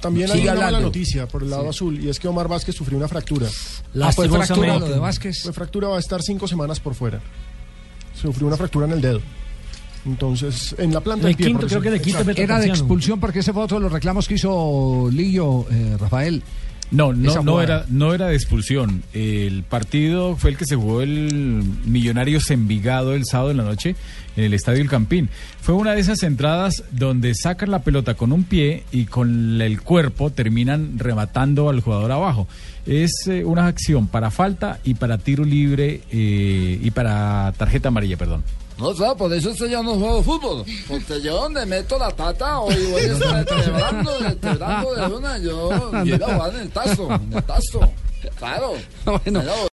También hay una mala noticia por el lado azul y es que Omar Vázquez sufrió una fractura. Ah, fue fractura lo de Fue Vázquez. fractura, va a estar cinco semanas por fuera. Sufrió una fractura en el dedo. Entonces, en la planta del pie. quinto, creo que decirlo. quinto. Era de expulsión porque ese fue otro de los reclamos que hizo Lillo, eh, Rafael. No, no, no era, no era de expulsión. El partido fue el que se jugó el Millonarios Envigado el sábado en la noche en el Estadio El Campín. Fue una de esas entradas donde sacan la pelota con un pie y con el cuerpo terminan rematando al jugador abajo. Es eh, una acción para falta y para tiro libre eh, y para tarjeta amarilla, perdón. No, claro, por eso es que yo no juego fútbol. Porque yo donde meto la pata, hoy voy a estar quebrando, quebrando de una, yo quiero jugar en el tazo, en el tazo. Claro. Bueno.